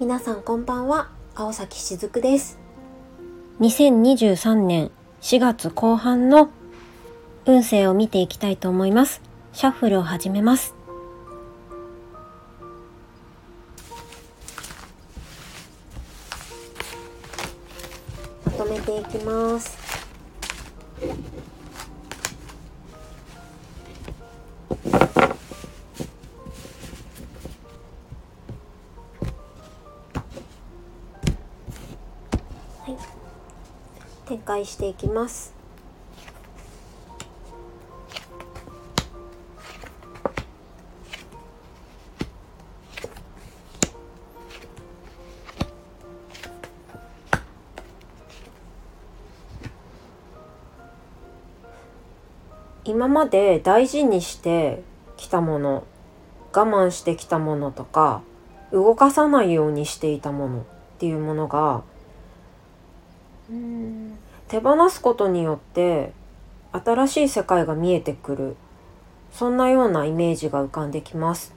皆さんこんばんは青崎しずくです2023年4月後半の運勢を見ていきたいと思います。シャッフルを始めます。まとめていきます展開していきます。今まで大事にしてきたもの我慢してきたものとか動かさないようにしていたものっていうものが手放すことによって新しい世界が見えてくる。そんなようなイメージが浮かんできます。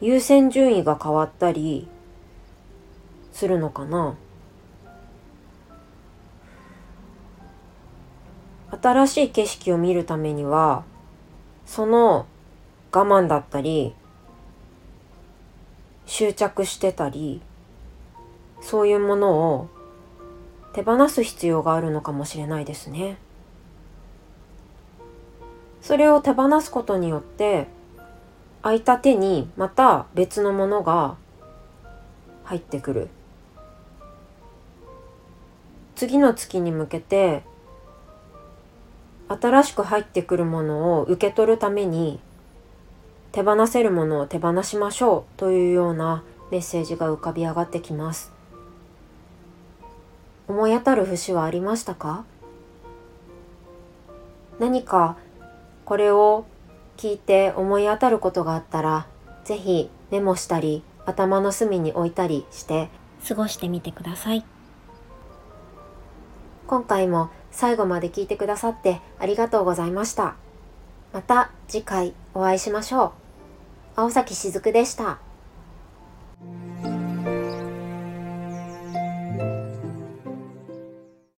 優先順位が変わったりするのかな。新しい景色を見るためにはその我慢だったり執着してたりそういうものを手放す必要があるのかもしれないですね。それを手放すことによって空いた手にまた別のものが入ってくる次の月に向けて新しく入ってくるものを受け取るために手放せるものを手放しましょうというようなメッセージが浮かび上がってきます思い当たる節はありましたか？何かこれを聞いて思い当たることがあったらぜひメモしたり頭の隅に置いたりして過ごしてみてください。今回も最後まで聞いてくださってありがとうございました。また次回お会いしましょう。青崎しずくでした。